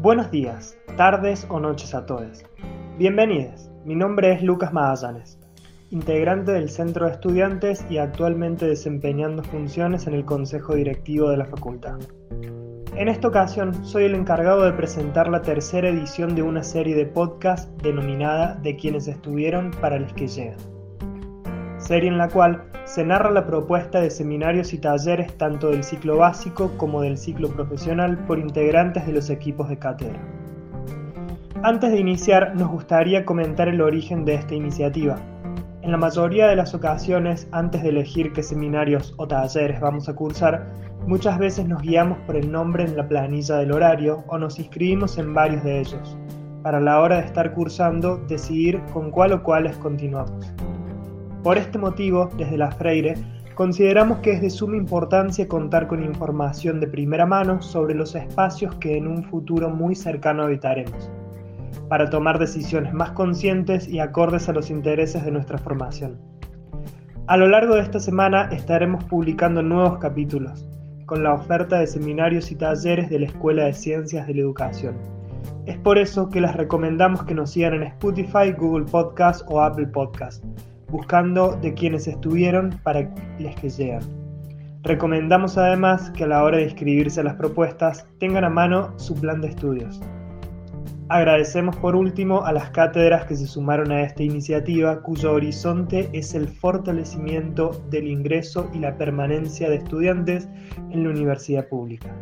Buenos días, tardes o noches a todos. Bienvenidos, mi nombre es Lucas Magallanes, integrante del Centro de Estudiantes y actualmente desempeñando funciones en el Consejo Directivo de la Facultad. En esta ocasión soy el encargado de presentar la tercera edición de una serie de podcast denominada De quienes estuvieron para los que llegan serie en la cual se narra la propuesta de seminarios y talleres tanto del ciclo básico como del ciclo profesional por integrantes de los equipos de cátedra. Antes de iniciar, nos gustaría comentar el origen de esta iniciativa. En la mayoría de las ocasiones, antes de elegir qué seminarios o talleres vamos a cursar, muchas veces nos guiamos por el nombre en la planilla del horario o nos inscribimos en varios de ellos, para la hora de estar cursando decidir con cuál o cuáles continuamos. Por este motivo, desde la Freire, consideramos que es de suma importancia contar con información de primera mano sobre los espacios que en un futuro muy cercano habitaremos, para tomar decisiones más conscientes y acordes a los intereses de nuestra formación. A lo largo de esta semana estaremos publicando nuevos capítulos, con la oferta de seminarios y talleres de la Escuela de Ciencias de la Educación. Es por eso que les recomendamos que nos sigan en Spotify, Google Podcast o Apple Podcast buscando de quienes estuvieron para les que llegan. Recomendamos además que a la hora de inscribirse a las propuestas tengan a mano su plan de estudios. Agradecemos por último a las cátedras que se sumaron a esta iniciativa cuyo horizonte es el fortalecimiento del ingreso y la permanencia de estudiantes en la universidad pública.